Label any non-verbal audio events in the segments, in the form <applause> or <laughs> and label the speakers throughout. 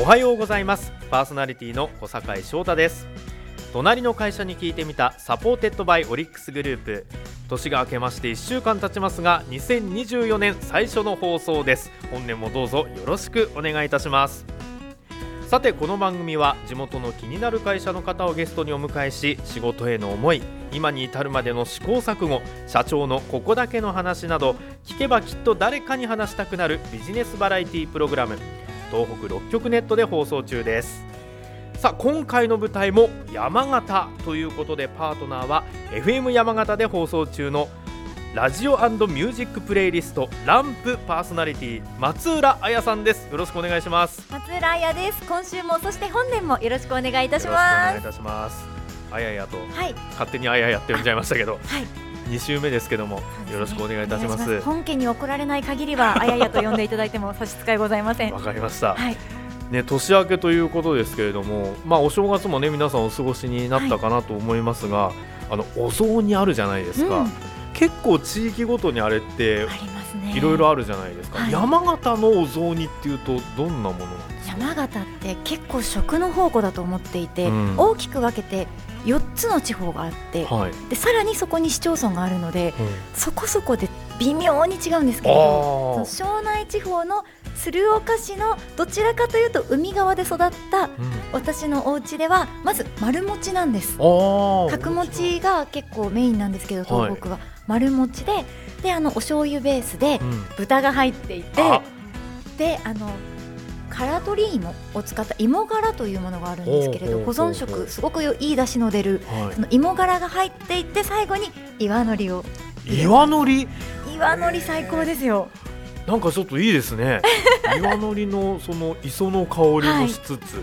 Speaker 1: おはようございます。パーソナリティの小坂井翔太です。隣の会社に聞いてみた supported by オリックスグループ。年が明けまして1週間経ちますが2024年最初の放送です。本年もどうぞよろしくお願いいたします。さてこの番組は地元の気になる会社の方をゲストにお迎えし仕事への思い今に至るまでの試行錯誤社長のここだけの話など聞けばきっと誰かに話したくなるビジネスバラエティプログラム。東北6局ネットで放送中です。さあ今回の舞台も山形ということでパートナーは FM 山形で放送中のラジオミュージックプレイリストランプパーソナリティ松浦彩さんです。よろしくお願いします。
Speaker 2: 松浦彩です。今週もそして本年もよろしくお願いいたします。
Speaker 1: 願いいたします。あややと
Speaker 2: はい。
Speaker 1: 勝手にあややって呼んじゃいましたけど。
Speaker 2: はい
Speaker 1: 2週目ですけどもよろしくお願いいたします。
Speaker 2: 本家に怒られない限りは <laughs> あややと呼んでいただいても差し支えございません。
Speaker 1: わかりました、
Speaker 2: はい。
Speaker 1: ね、年明けということですけれども、まあ、お正月もね皆さんお過ごしになったかなと思いますが、あのお雑煮あるじゃないですか、
Speaker 2: うん。
Speaker 1: 結構地域ごとにあれっていろいろあるじゃないですか、
Speaker 2: はい。
Speaker 1: 山形のお雑煮っていうとどんなもの
Speaker 2: 山形って結構食の宝庫だと思っていて、
Speaker 1: うん。
Speaker 2: 大きく分けて4つの地方があって、
Speaker 1: はい、
Speaker 2: でさらにそこに市町村があるので
Speaker 1: うん。
Speaker 2: そこそこで微妙に違うんですけれど
Speaker 1: あー。
Speaker 2: その湘南地方の鶴岡市のどちらかというと海側で育った
Speaker 1: うん。
Speaker 2: 私のお家ではまず丸餅なんです。角餅が結構メインなんですけど東北は、丸餅でであのお醤油ベースで
Speaker 1: うん。
Speaker 2: 豚が入っていて
Speaker 1: あ。
Speaker 2: であのからとり芋を使った芋がらというものがあるんですけれど保存食すごくいい出汁の出る
Speaker 1: は
Speaker 2: その芋がらが入っていって最後に岩のりを
Speaker 1: い、岩のり
Speaker 2: 岩のり最高ですよ。
Speaker 1: なんかちょっといいですね。岩のりのその磯の香りもしつつ、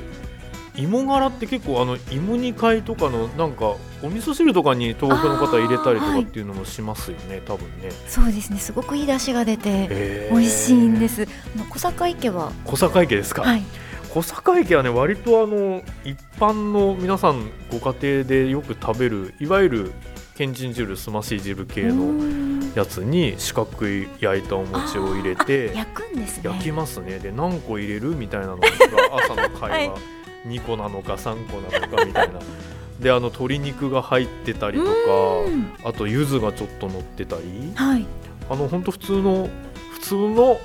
Speaker 1: 芋がらって結構あの芋煮会とかのなんかお味噌汁とかに東北の方入れたりとかっていうのもしますよね、多分ね。
Speaker 2: そうですねすごくいい出汁が出て美味しいんです。小坂池は？
Speaker 1: 小坂池ですか、
Speaker 2: はい。
Speaker 1: 小坂池はね割とあの一般の皆さんご家庭でよく食べるいわゆるけん。ちん汁すまし汁系
Speaker 2: う
Speaker 1: の
Speaker 2: ん
Speaker 1: やつに四角い焼いたお餅を入れて
Speaker 2: 焼くんですね。
Speaker 1: 焼きますね。で何個入れる？みたいなのが朝の会話、
Speaker 2: は
Speaker 1: 2個なのか3個なのかみたいな。<laughs> であの鶏肉が入ってたりとか
Speaker 2: うん。
Speaker 1: あと柚子がちょっと乗ってたり。
Speaker 2: はい。
Speaker 1: あの本当普通の普通の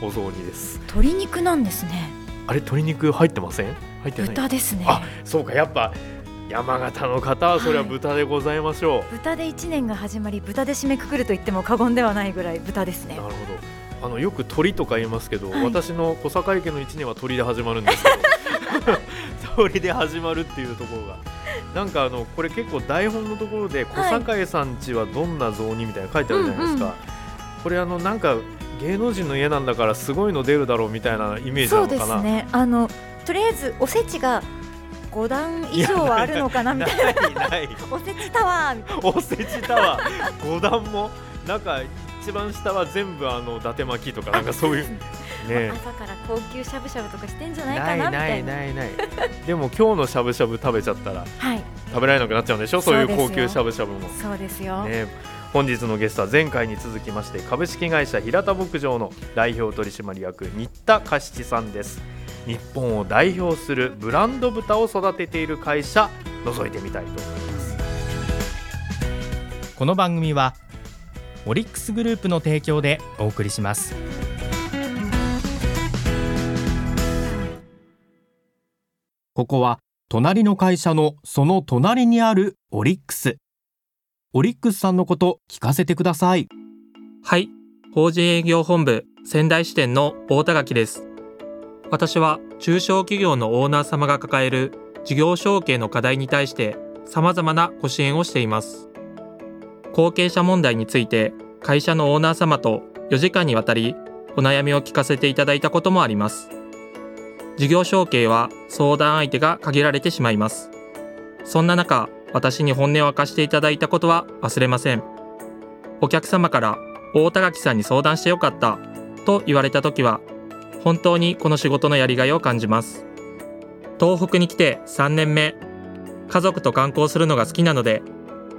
Speaker 1: お雑煮です。
Speaker 2: 鶏肉なんですね。
Speaker 1: あれ鶏肉入ってません？入ってない。
Speaker 2: 豚ですね。
Speaker 1: あそうかやっぱ山形の方はそれは豚でございましょう、
Speaker 2: 豚で一年が始まり豚で締めくくると言っても過言ではないぐらい豚ですね。
Speaker 1: なるほど。あのよく鳥とか言いますけど、
Speaker 2: はい。
Speaker 1: 私の小坂池の一年は鳥で始まるんですけど <laughs> 鳥で始まるっていうところが。なんかあのこれ結構台本のところで小坂井さんちはどんな雑煮みたいなの書いてあるじゃないですか、
Speaker 2: うんうん。
Speaker 1: これあのなんか芸能人の家なんだからすごいの出るだろうみたいなイメージな
Speaker 2: そうで
Speaker 1: のかな
Speaker 2: すね。あのとりあえずおせちが5段以上はあるのかなみたいな。
Speaker 1: ないない。
Speaker 2: おせちタワー
Speaker 1: おせちタワー。5段も。なんか一番下は全部あの伊達巻きとかなんかそういうね。
Speaker 2: 朝から高級しゃぶしゃぶとかしてんじゃないか
Speaker 1: ないない
Speaker 2: なみたいな。
Speaker 1: ないないでも今日のしゃぶしゃぶ食べちゃったら
Speaker 2: はい。
Speaker 1: 食べられなくなっちゃうんでしょ？そういう高級しゃぶしゃぶも。
Speaker 2: そうですよ、
Speaker 1: ね。本日のゲストは前回に続きまして株式会社平田牧場の代表取締役新田嘉七さんです。日本を代表するブランド豚を育てている会社覗いてみたいと思います。
Speaker 3: この番組はオリックスグループの提供でお送りしますここは隣の会社のその隣にあるオリックスオリックスさんのこと聞かせてください
Speaker 4: はい、法人営業本部仙台支店の大田垣です。私は中小企業のオーナー様が抱える事業承継の課題に対して様々なご支援をしています。後継者問題について会社のオーナー様と4時間にわたりお悩みを聞かせていただいたこともあります。事業承継は相談相手が限られてしまいます。そんな中、私に本音を明かしていただいたことは忘れません。お客様から大田垣さんに相談してよかったと言われた時は本当にこの仕事のやりがいを感じます東北に来て3年目家族と観光するのが好きなので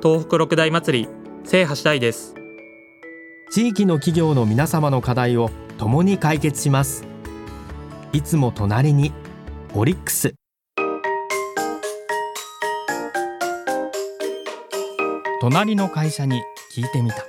Speaker 4: 東北六大祭り制覇したいです
Speaker 3: 地域の企業の皆様の課題を共に解決しますいつも隣にオリックス。隣の会社に聞いてみた。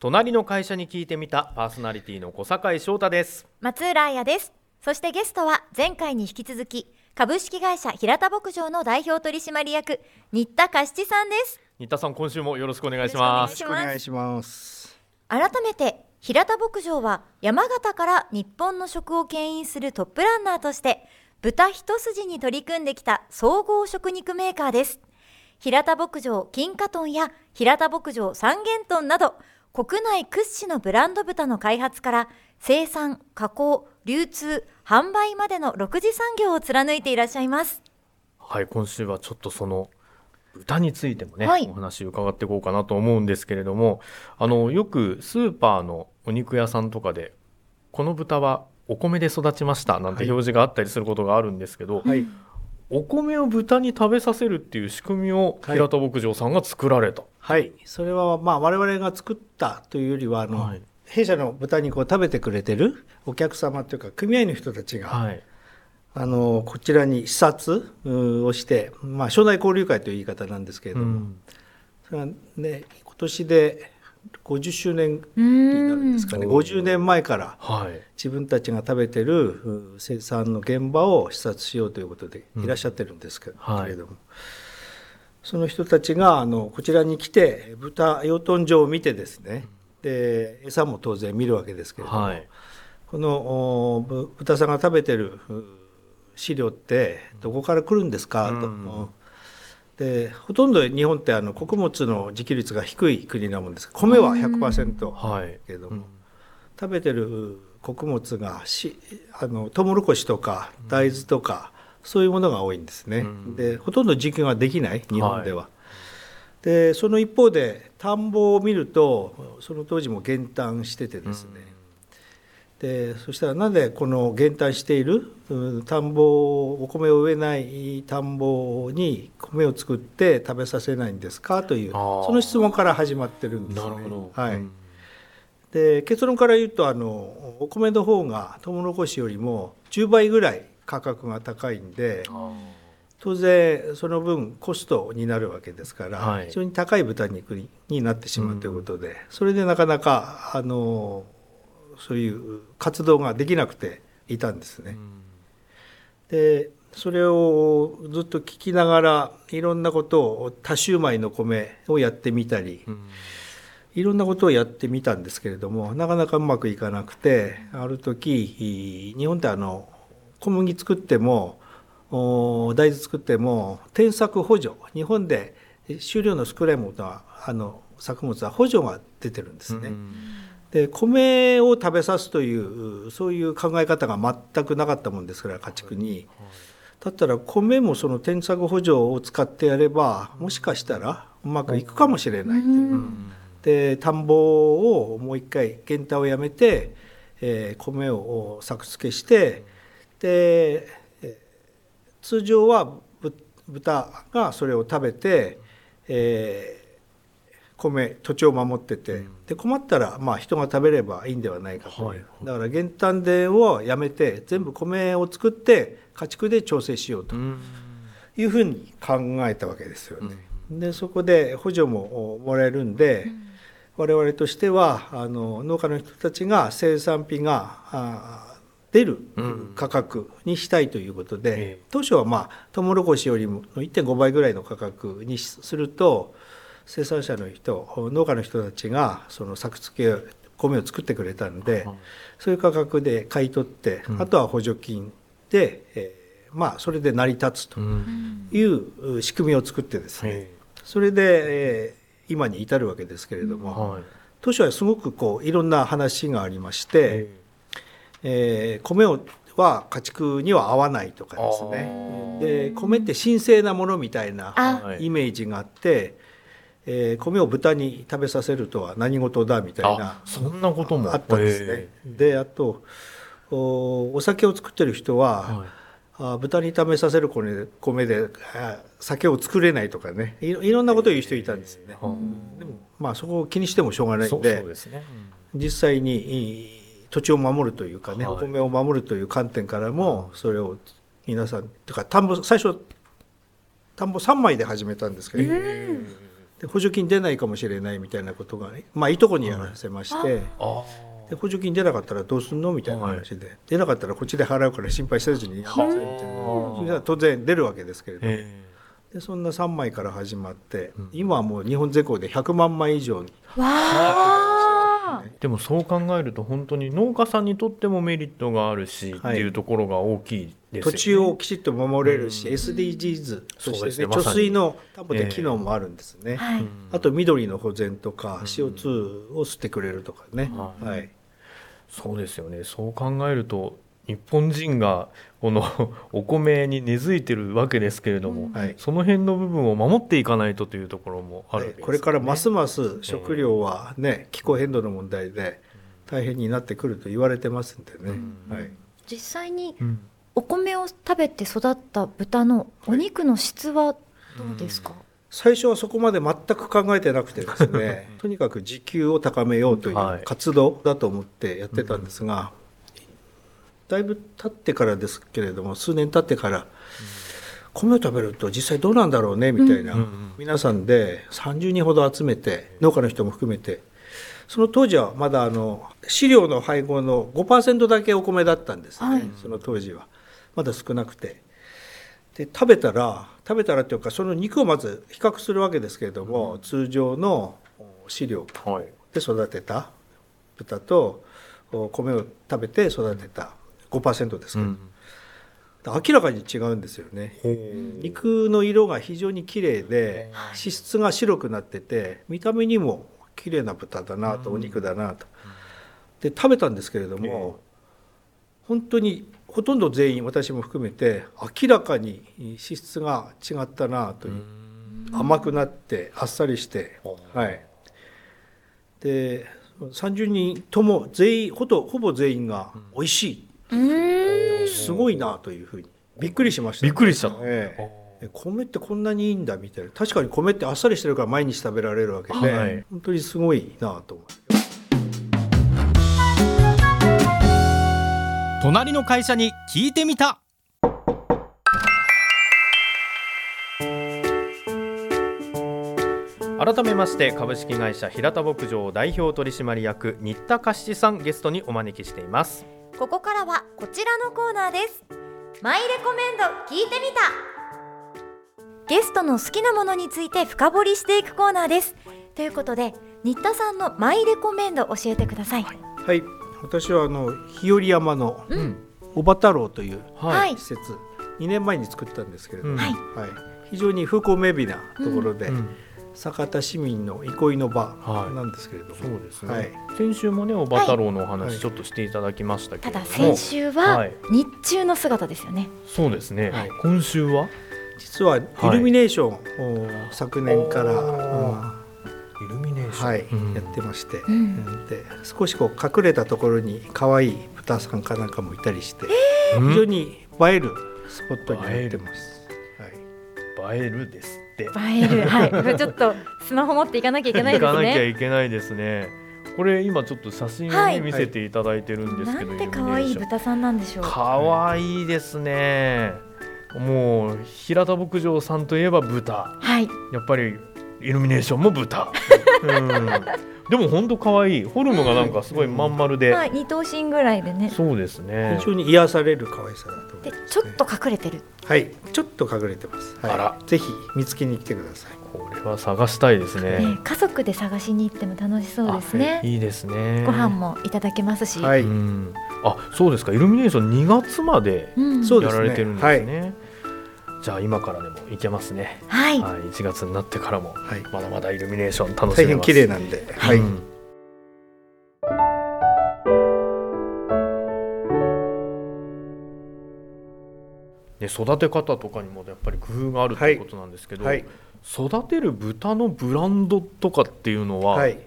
Speaker 1: 隣の会社に聞いてみたパーソナリティの小坂井翔太です。
Speaker 2: 松浦彩です。そしてゲストは前回に引き続き株式会社平田牧場の代表取締役新田菓七さんです。
Speaker 1: 新田さん今週もよろしくお願いします。
Speaker 2: よろしくお願い
Speaker 5: します。
Speaker 2: 改めて平田牧場は山形から日本の食を牽引するトップランナーとして豚一筋に取り組んできた総合食肉メーカーです。平田牧場金華豚や平田牧場三元豚など国内屈指のブランド豚の開発から生産加工流通販売までの6次産業を貫いていらっしゃいます。
Speaker 1: はい今週はちょっとその豚についてもね、
Speaker 2: はい。
Speaker 1: お話伺っていこうかなと思うんですけれどもあのよくスーパーのお肉屋さんとかでこの豚はお米で育ちましたなんて
Speaker 5: はい。
Speaker 1: 表示があったりすることがあるんですけど、
Speaker 5: はい。
Speaker 1: お米を豚に食べさせるっていう仕組みを
Speaker 5: はい。
Speaker 1: 平田牧場さんが作られた、
Speaker 5: はい。それはまあ我々が作ったというよりはあの、
Speaker 1: はい。
Speaker 5: 弊社の豚肉を食べてくれてるお客様というか組合の人たちが、
Speaker 1: はい
Speaker 5: あのこちらに視察をして、まあ、省内交流会という言い方なんですけれども、
Speaker 1: うん。
Speaker 5: それはね今年で50周年になるんですかね。
Speaker 1: うん。
Speaker 5: 50年前から
Speaker 1: はい。
Speaker 5: 自分たちが食べてるう生産の現場を視察しようということでいらっしゃってるんですけ,、
Speaker 1: はい
Speaker 5: れども。その人たちがあのこちらに来て豚養豚場を見てですね。で餌も当然見るわけですけれども、
Speaker 1: はい。
Speaker 5: この豚さんが食べてるう飼料ってどこから来るんですか、と
Speaker 1: うん。
Speaker 5: でほとんど日本ってあの穀物の自給率が低い国なもんです。米は100%、
Speaker 1: はい。
Speaker 5: けれども、
Speaker 1: うん。
Speaker 5: 食べてる穀物がしあのトウモロコシとか大豆とか、そういうものが多いんですね、
Speaker 1: うん。
Speaker 5: でほとんど自給ができない。日本では、でその一方で田んぼを見るとその当時も減反しててですね、でそしたらなぜこの減反している？うん田んぼお米を植えない田んぼに米を作って食べさせないんですか？というその質問から始まってるんですね。
Speaker 1: なるほど、
Speaker 5: はい。
Speaker 1: うん。
Speaker 5: で結論から言うとあのお米の方がトウモロコシよりも10倍ぐらい価格が高いんで
Speaker 1: あ
Speaker 5: 当然その分コストになるわけですから、
Speaker 1: はい。
Speaker 5: 非常に高い豚肉にになってしまうということで、それでなかなかあのそういう活動ができなくていたんですね。でそれをずっと聞きながらいろんなことを多種米の米をやってみたり、
Speaker 1: うん
Speaker 5: いろんなことをやってみたんですけれどもなかなかうまくいかなくてある時日本ってあの小麦作ってもお大豆作っても転作補助日本で収量の少ないものはあの作物は補助が出てるんですね。
Speaker 1: うん
Speaker 5: で米を食べさすというそういう考え方が全くなかったもんですから家畜に。だったら米もその転作補助を使ってやればもしかしたらうまくいくかもしれないという。
Speaker 1: うん。
Speaker 5: で田んぼをもう一回減反をやめて、えー米を作付けしてで、えー通常はぶ豚がそれを食べて、えー米土地を守ってて、で困ったらまあ人が食べればいいんではないかと。
Speaker 1: はい。
Speaker 5: だから減反でをやめて全部米を作って家畜で調整しようと。
Speaker 1: うん。
Speaker 5: いうふうに考えたわけですよね。でそこで補助ももらえるんで、我々としてはあの農家の人たちが生産費が出る
Speaker 1: うん。
Speaker 5: 価格にしたいということで、
Speaker 1: ええ。
Speaker 5: 当初はまあトウモロコシよりも1.5倍ぐらいの価格にすると生産者の人農家の人たちがその作付け米を作ってくれたんで、
Speaker 1: はい
Speaker 5: そういう価格で買い取って、
Speaker 1: うん。
Speaker 5: あとは補助金で、えーまあそれで成り立つと
Speaker 1: うん。
Speaker 5: いう仕組みを作ってですね、
Speaker 1: え
Speaker 5: それで、えー今に至るわけですけれど
Speaker 1: ー
Speaker 5: も、
Speaker 1: はい。
Speaker 5: 当初はすごくこういろんな話がありまして、えー米をは家畜には合わないとかですね。で米って神聖なものみたいなイメージがあって、えー米を豚に食べさせるとは何事だみたいな
Speaker 1: あそんなことも。
Speaker 5: あったんですね。であとおお酒を作ってる人は、
Speaker 1: はい。
Speaker 5: あ豚に食べさせる米で米であ酒を作れないとかね。いろいろんなことを言う人いたんですよね。
Speaker 1: うん
Speaker 5: でもまあそこを気にしてもしょうがない
Speaker 1: ん
Speaker 5: で
Speaker 1: そうですね。
Speaker 5: 実際にい土地を守るというかね、
Speaker 1: はい。
Speaker 5: お米を守るという観点からもそれを皆さんてか田んぼ最初田んぼ3枚で始めたんですけど、で補助金出ないかもしれないみたいなことがねまあいとこにやらせまして。
Speaker 1: あ
Speaker 5: で補助金出なかったらどうすんのみたいな話で、出なかったらこっちで払うから心配せずにやってみたいなそれは当然出るわけですけれども、
Speaker 1: え
Speaker 5: でそんな3枚から始まって、今はもう日本全国で100万枚以上に
Speaker 2: わあ
Speaker 1: でもそう考えると本当に農家さんにとってもメリットがあるし、
Speaker 5: はい。
Speaker 1: っていうところが大きいですよね。
Speaker 5: 土地をきちっと守れるし、SDGs
Speaker 1: うです
Speaker 5: して、ね、貯
Speaker 1: ね。まさに。
Speaker 5: 水の担保で機能もあるんですね、
Speaker 2: はい。
Speaker 5: あと緑の保全とか CO2 を吸ってくれるとかね、
Speaker 1: はい。
Speaker 5: はい。
Speaker 1: そうですよね。そう考えると日本人がこの <laughs> お米に根付いてるわけですけれども、
Speaker 5: はい。
Speaker 1: その辺の部分を守っていかないとというところもあるね。
Speaker 5: これからますます食料はね、気候変動の問題で大変になってくると言われてますんでね、はい、
Speaker 2: 実際に
Speaker 1: うん。
Speaker 2: お米を食べて育った豚のお肉の質はどうですか、
Speaker 5: 最初はそこまで全く考えてなくてですね <laughs> とにかく時給を高めようとい
Speaker 1: う
Speaker 5: 活動だと思ってやってたんですが、だいぶ経ってからですけれども数年経ってから、米を食べると実際どうなんだろうねみたいな、
Speaker 1: うんうん
Speaker 5: 皆さんで30人ほど集めて農家の人も含めてその当時はまだあの飼料の配合の5%だけお米だったんですね、
Speaker 2: はい。
Speaker 5: その当時は。まだ少なくて。で食べたら食べたらというかその肉をまず比較するわけですけれども、通常の飼料
Speaker 1: はい。
Speaker 5: で育てた豚とお米を食べて育てた5%ですけど、
Speaker 1: うん。
Speaker 5: 明らかに違うんですよね。肉の色が非常に綺麗で脂質が白くなってて見た目にも綺麗な豚だなとお肉だなと。で食べたんですけれども本当にほとんど全員私も含めて明らかに脂質が違ったなという甘くなってあっさりしてはい。で30人とも全員ほとほぼ全員が美味しい、すごいなというふうにびっくりしました、
Speaker 1: びっくりした。
Speaker 5: ええ。え米ってこんなにいいんだみたいな。確かに米ってあっさりしてるから毎日食べられるわけで、
Speaker 1: はい。
Speaker 5: 本当にすごいなと思って。
Speaker 3: 隣の会社に聞いてみた。
Speaker 1: 改めまして株式会社平田牧場代表取締役新田菓子さんゲストにお招きしています
Speaker 2: ここからはこちらのコーナーです。マイレコメンド聞いてみた。ゲストの好きなものについて深掘りしていくコーナーです。ということで新田さんのマイレコメンド教えてください。
Speaker 5: はい、私はあの日和山の
Speaker 1: うん。
Speaker 5: 小場太郎という
Speaker 2: はい。
Speaker 5: 施設、2年前に作ったんですけれども、
Speaker 1: うん。
Speaker 2: はい。
Speaker 5: はい、非常に風光明媚なところで、
Speaker 1: うん
Speaker 5: 酒田市民の憩いの場
Speaker 1: はい。
Speaker 5: なんですけれども、
Speaker 1: そうですね、
Speaker 5: はい。
Speaker 1: 先週もねおば太郎のお
Speaker 5: はい
Speaker 1: 話ちょっとしていただきましたけ
Speaker 2: ただ
Speaker 1: れども、
Speaker 2: 先週は
Speaker 1: はい。
Speaker 2: 日中の姿ですよね。
Speaker 1: そうですね、
Speaker 5: はい。
Speaker 1: 今週は？
Speaker 5: 実はイルミネーションを昨年から、
Speaker 1: イルミネーション、
Speaker 5: はい。
Speaker 1: うん。
Speaker 5: やってまして、
Speaker 2: ん。
Speaker 5: で少しこう隠れたところに可愛い豚さんかなんかもいたりして、
Speaker 1: うん。
Speaker 5: 非常に映えるスポットになってます。はい。
Speaker 1: 映えるです
Speaker 2: 映える。<laughs> はい。これちょっとスマホ持っていかなきゃいけないです
Speaker 1: 行かなきゃ
Speaker 2: ね
Speaker 1: いけないですね。これ今ちょっと写真をね、
Speaker 2: はい。
Speaker 1: 見せていただいてるんですけど
Speaker 2: なんて可愛い豚さんなんでしょう。
Speaker 1: かわいいですね。もう平田牧場さんといえば豚。
Speaker 2: はい。
Speaker 1: やっぱりイルミネーションも豚、うん、でも本当可愛い。フォルムがなんかすごいまん丸で、
Speaker 2: はい二頭身ぐらいでね。
Speaker 1: そうですね。
Speaker 5: 非常に癒される可愛さだと思い
Speaker 2: で
Speaker 5: ます、
Speaker 2: ちょっと隠れてる。
Speaker 5: はい、ちょっと隠れてます。はい、
Speaker 1: あら。
Speaker 5: ぜひ見つけに来てください。
Speaker 1: これは探したいですね。
Speaker 2: ね家族で探しに行っても楽しそうですね。
Speaker 1: あい。いですね。
Speaker 2: ご飯もいただけますし、
Speaker 5: はい、
Speaker 1: うん、あそうですか。イルミネーション2月までやられてるんですねじゃあ今からでも行けますね、
Speaker 2: はい、
Speaker 1: はい、1月になってからも
Speaker 5: はい、
Speaker 1: まだまだイルミネーション楽しめます。
Speaker 5: 大変綺麗なんで、はい、
Speaker 1: うんね、育て方とかにもやっぱり工夫があるということなんですけど、
Speaker 5: はい、
Speaker 1: 育てる豚のブランドとかっていうのは、
Speaker 5: はい。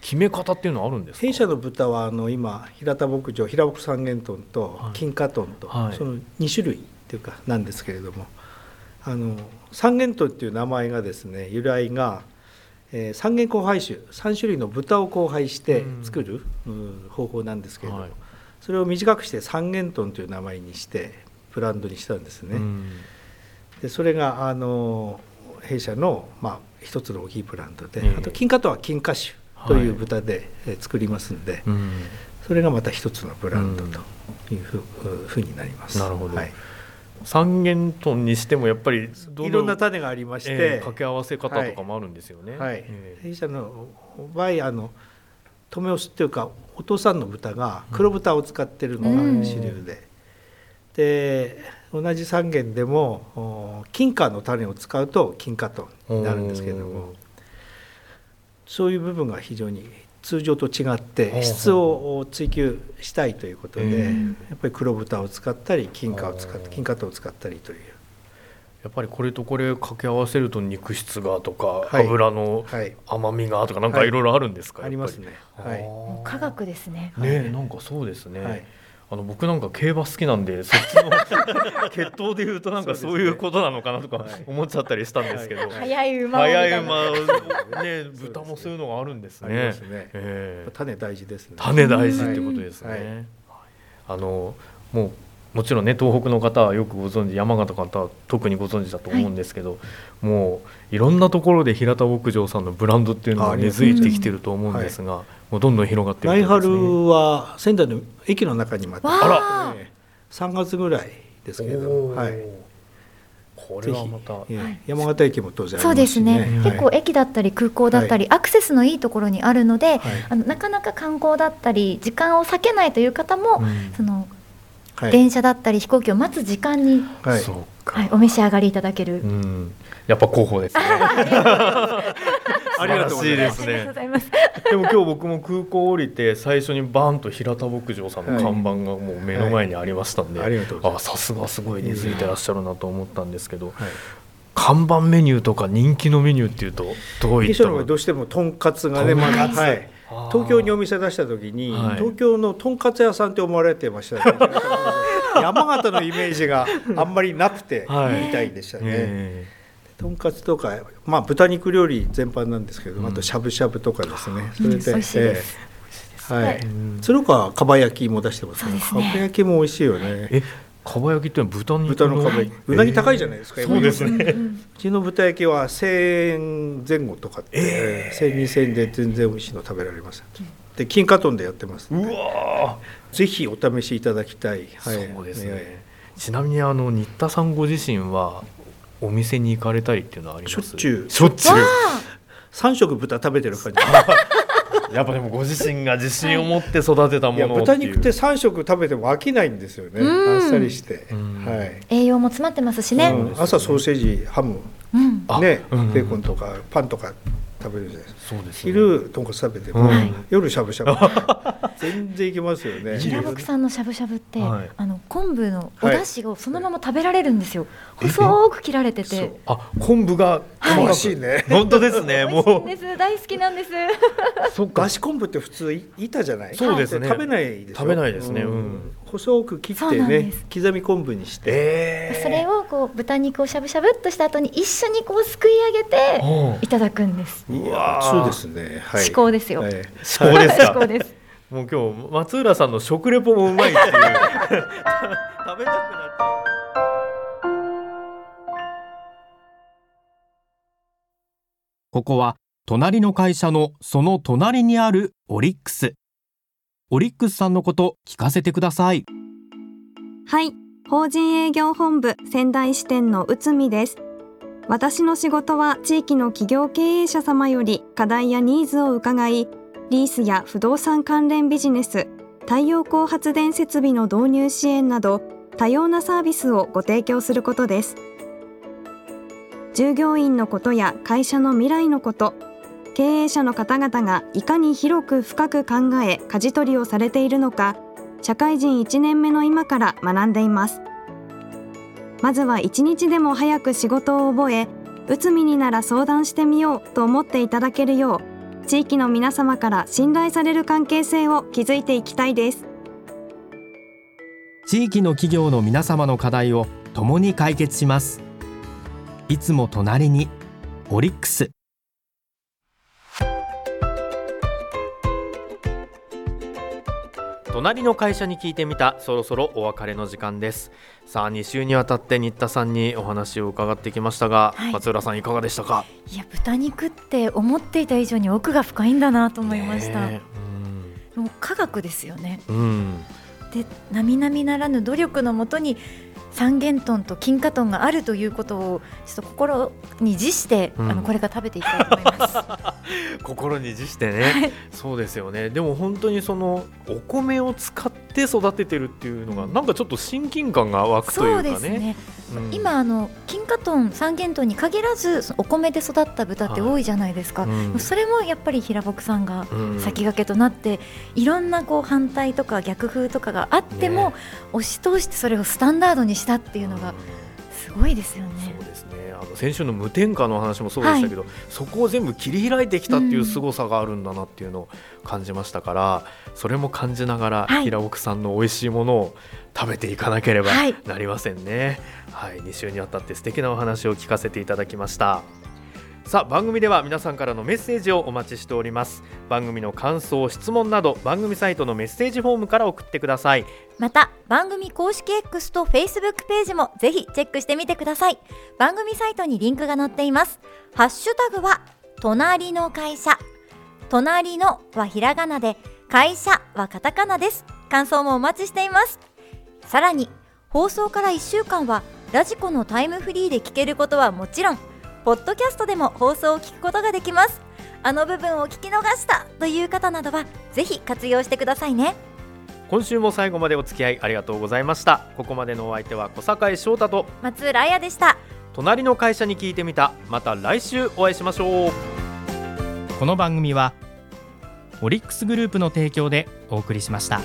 Speaker 1: 決め方っていうのはあるんですか？
Speaker 5: 弊社の豚はあの今平田牧場平牧三元豚と
Speaker 1: はい。
Speaker 5: 金華豚と、
Speaker 1: はい。
Speaker 5: その2種類っていうかなんですけれどもあの三元豚っていう名前がですね由来が、えー三元交配種3種類の豚を交配して作る、うん方法なんですけれども、
Speaker 1: はい。
Speaker 5: それを短くして三元豚という名前にしてブランドにしたんですね。
Speaker 1: うん。
Speaker 5: でそれがあの弊社の、まあ、一つの大きいブランドで、
Speaker 1: ええ。
Speaker 5: あと金華豚は金華種という豚で、えー作りますんで、
Speaker 1: うん。
Speaker 5: それがまた一つのブランドというふ,、うふうになります。
Speaker 1: なるほど。
Speaker 5: はい、
Speaker 1: 三元豚にしてもやっぱり
Speaker 5: いろんな種がありまして、
Speaker 1: ええ掛け合わせ方とかもあるんですよね。
Speaker 5: はい。
Speaker 1: ええ。
Speaker 5: 弊社の場合あの止めオスっていうかお父さんの豚が黒豚を使ってるのが
Speaker 2: うん。
Speaker 5: 主流で、で同じ三元でもお金華の種を使うと金華豚になるんですけれども。そういう部分が非常に通常と違って
Speaker 1: う
Speaker 5: 質を追求したいということで、
Speaker 1: うん。
Speaker 5: やっぱり黒豚を使ったり金華を使っ
Speaker 1: ほう
Speaker 5: 金華豚を使ったりという、
Speaker 1: やっぱりこれとこれ掛け合わせると肉質がとか、
Speaker 5: はい。
Speaker 1: 油の
Speaker 5: はい、
Speaker 1: 甘みがとかなんかい。ろいろあるんですか、
Speaker 5: ありますね。はい。
Speaker 2: 科学ですね。
Speaker 1: ねなんかそうですね、
Speaker 5: はい
Speaker 1: あの僕なんか競馬好きなんで <laughs> そっちの血統でいうとなんか
Speaker 5: そう
Speaker 1: いうことなのかなとか
Speaker 5: はい。
Speaker 1: 思っちゃったりしたんですけど、
Speaker 2: 早い馬
Speaker 1: 早い馬ね <laughs> 豚もそういうのがあるんですね。
Speaker 5: ますね。
Speaker 1: ええ。
Speaker 5: 種大事ですね。
Speaker 1: 種大事ってことですね、
Speaker 5: はい。
Speaker 1: あのもうもちろんね東北の方はよくご存知山形の方は特にご存知だと思うんですけど、もういろんなところで平田牧場さんのブランドっていうのが根付いてきてると思うんですが、もうどんどん広がっていですね。
Speaker 5: 春は仙台の駅の中にまた。
Speaker 2: わ
Speaker 1: あ。
Speaker 2: あ
Speaker 5: ええ。3月ぐらいですけど、
Speaker 1: おー。
Speaker 5: はい、
Speaker 1: これはまた。
Speaker 5: ええ。
Speaker 2: はい
Speaker 5: 山形駅も当然あり
Speaker 2: そうですすね、
Speaker 5: はい。
Speaker 2: 結構駅だったり空港だったり、アクセスのいいところにあるので、
Speaker 5: はい。
Speaker 2: あのなかなか観光だったり時間を避けないという方も、
Speaker 1: うん。
Speaker 2: その
Speaker 5: はい。
Speaker 2: 電車だったり飛行機を待つ時間に、
Speaker 5: はい。
Speaker 2: お召し上がりいただける、
Speaker 1: うん、やっぱ候補ですね <laughs>
Speaker 5: ありがとうございます。
Speaker 1: です
Speaker 2: ありがとうご
Speaker 1: ね。
Speaker 2: ざいます。
Speaker 1: でも今日僕も空港降りて最初にバーンと平田牧場さんの看板がもう目の前にありましたんで、
Speaker 5: はい。ありがとうございます。
Speaker 1: あさすがすごい根付いてらっしゃるなと思ったんですけど、
Speaker 5: はい。
Speaker 1: 看板メニューとか人気のメニューっていうとどういった
Speaker 5: どうしてもとんかつがね、ま
Speaker 1: かつ
Speaker 5: あはい、東京にお店出した時に、
Speaker 1: はい。
Speaker 5: 東京のとんかつ屋さんって思われてましたね。<laughs> 山形のイメージがあんまりなくて、
Speaker 1: はい。
Speaker 5: みたいでしたね。
Speaker 1: え
Speaker 5: とんかつとか、まあ、豚肉料理全般なんですけど、
Speaker 1: うん。
Speaker 5: あとしゃぶしゃぶとかですね、それで、ええ。はい。鶴岡かば焼きも出してますけど、かば焼きも美味しいよね。
Speaker 1: えかば焼きってのは豚肉
Speaker 5: 豚のかば焼き。うなぎ高いじゃないですか、今
Speaker 1: そうですね。
Speaker 5: うちの豚焼きは1000円前後とかって、
Speaker 1: え
Speaker 5: 1000 2000円で全然美味しいの食べられます。で金華豚でやってます。
Speaker 1: うわ
Speaker 5: ぜひお試しいただきたい、はい、
Speaker 1: ーそうですね、
Speaker 5: え。
Speaker 1: ちなみにあの新田さんご自身はお店に行かれたりっていうのはあります？
Speaker 5: しょっちゅう。
Speaker 1: しょっちゅう。
Speaker 5: 3食豚食べてる感じ。<laughs>
Speaker 1: やっぱでもご自身が自信を持って育てたものを
Speaker 5: 豚肉って3食食べても飽きないんですよね。
Speaker 2: うん。
Speaker 5: あっさりして、
Speaker 1: うん。
Speaker 5: はい。
Speaker 2: 栄養も詰まってますしね。
Speaker 5: うん。朝ソーセージハム。
Speaker 2: うん。
Speaker 1: あ
Speaker 5: ね、
Speaker 1: うん。
Speaker 5: ベーコンとかパンとか食べるじゃないですか
Speaker 1: そうですね。
Speaker 5: 昼とんかつ食べても、
Speaker 1: うん。
Speaker 5: 夜しゃぶしゃぶ。<laughs> 全然いけますよね。
Speaker 2: 平牧さんのしゃぶしゃぶって、
Speaker 1: はい。
Speaker 2: あの昆布のお
Speaker 5: はい。
Speaker 2: 出汁をそのまま食べられるんですよ。
Speaker 1: え
Speaker 2: 細く切られてて。
Speaker 1: あ昆布が
Speaker 2: はい。
Speaker 5: 詳しいね。<laughs>
Speaker 1: 本当ですね。<laughs> も
Speaker 2: んです。大好きなんです。
Speaker 1: うそっか。
Speaker 5: だし昆布って普通い板じゃない？
Speaker 1: そうですね。
Speaker 5: 食べない
Speaker 1: 食べないですね。うん
Speaker 5: 細く切ってね刻み昆布にして、
Speaker 1: えー、
Speaker 2: それをこう豚肉をしゃぶしゃぶっとした後に一緒にこうすくい上げて
Speaker 1: う。ん
Speaker 2: いただくんです。
Speaker 5: いや
Speaker 1: うわー。
Speaker 5: そうですね、はい、
Speaker 2: 至高ですよ。
Speaker 5: はい。
Speaker 1: 至高ですか？
Speaker 2: 至高です。
Speaker 1: もう今日松浦さんの食レポもうまいっていう。食べたくなっちゃ
Speaker 3: ここは隣の会社のその隣にあるオリックス。オリックスさんのこと聞かせてください。
Speaker 6: はい、法人営業本部仙台支店の内海です。私の仕事は地域の企業経営者様より課題やニーズを伺い、リースや不動産関連ビジネス、太陽光発電設備の導入支援など多様なサービスをご提供することです。従業員のことや会社の未来のこと、経営者の方々がいかに広く深く考え舵取りをされているのか社会人1年目の今から学んでいますまずは一日でも早く仕事を覚え内海になら相談してみようと思っていただけるよう地域の皆様から信頼される関係性を築いていきたいです
Speaker 3: 地域の企業の皆様の課題を共に解決します。いつも隣にオリックス。
Speaker 1: 隣の会社に聞いてみた。そろそろお別れの時間です。さあ2週にわたって新田さんにお話を伺ってきましたが、
Speaker 2: はい。
Speaker 1: 松浦さんいかがでしたか？
Speaker 2: いや豚肉って思っていた以上に奥が深いんだなと思いました、
Speaker 1: ね
Speaker 2: もう科学ですよね。
Speaker 1: うん、うん。
Speaker 2: で並々ならぬ努力のもとに三元豚と金華豚があるということをちょっと心に辞して、
Speaker 1: うん。
Speaker 2: あのこれから食べていきたいと思います。<laughs>
Speaker 1: 心に辞してね、そうですよね。でも本当にそのお米を使って育ててるっていうのがなんかちょっと親近感が湧くとい
Speaker 2: そうう
Speaker 1: かね。
Speaker 2: ですね。
Speaker 1: うん。
Speaker 2: 今あの金華豚三元豚に限らずお米で育った豚って多いじゃないですか。
Speaker 1: うん。
Speaker 2: それもやっぱり平牧さんが
Speaker 1: うん。
Speaker 2: 先駆けとなって、いろんなこう反対とか逆風とかがあっても、
Speaker 1: ね。
Speaker 2: 押し通してそれをスタンダードにしたっていうのがすごいですよね。
Speaker 1: 先週の無添加の話もそうでしたけど、そこを全部切り開いてきたっていう凄さがあるんだなっていうのを感じましたから、それも感じながら、
Speaker 2: はい
Speaker 1: 平奥さんの美味しいものを食べていかなければ
Speaker 2: はい
Speaker 1: なりませんね。はい、2週にわたって素敵なお話を聞かせていただきました。さあ番組では皆さんからのメッセージをお待ちしております。番組の感想質問など番組サイトのメッセージフォームから送ってください。
Speaker 2: また番組公式 X と Facebook ページもぜひチェックしてみてください。番組サイトにリンクが載っています。ハッシュタグは隣の会社。隣のはひらがなで会社はカタカナです。感想もお待ちしています。さらに放送から1週間はラジコのタイムフリーで聞けることはもちろんポッドキャストでも放送を聞くことができます。あの部分を聞き逃したという方などはぜひ活用してくださいね。
Speaker 1: 今週も最後までお付き合いありがとうございました。ここまでのお相手は小坂井翔太と
Speaker 2: 松浦彩でした。
Speaker 1: 隣の会社に聞いてみた。また来週お会いしましょう。
Speaker 3: この番組はオリックスグループの提供でお送りしました。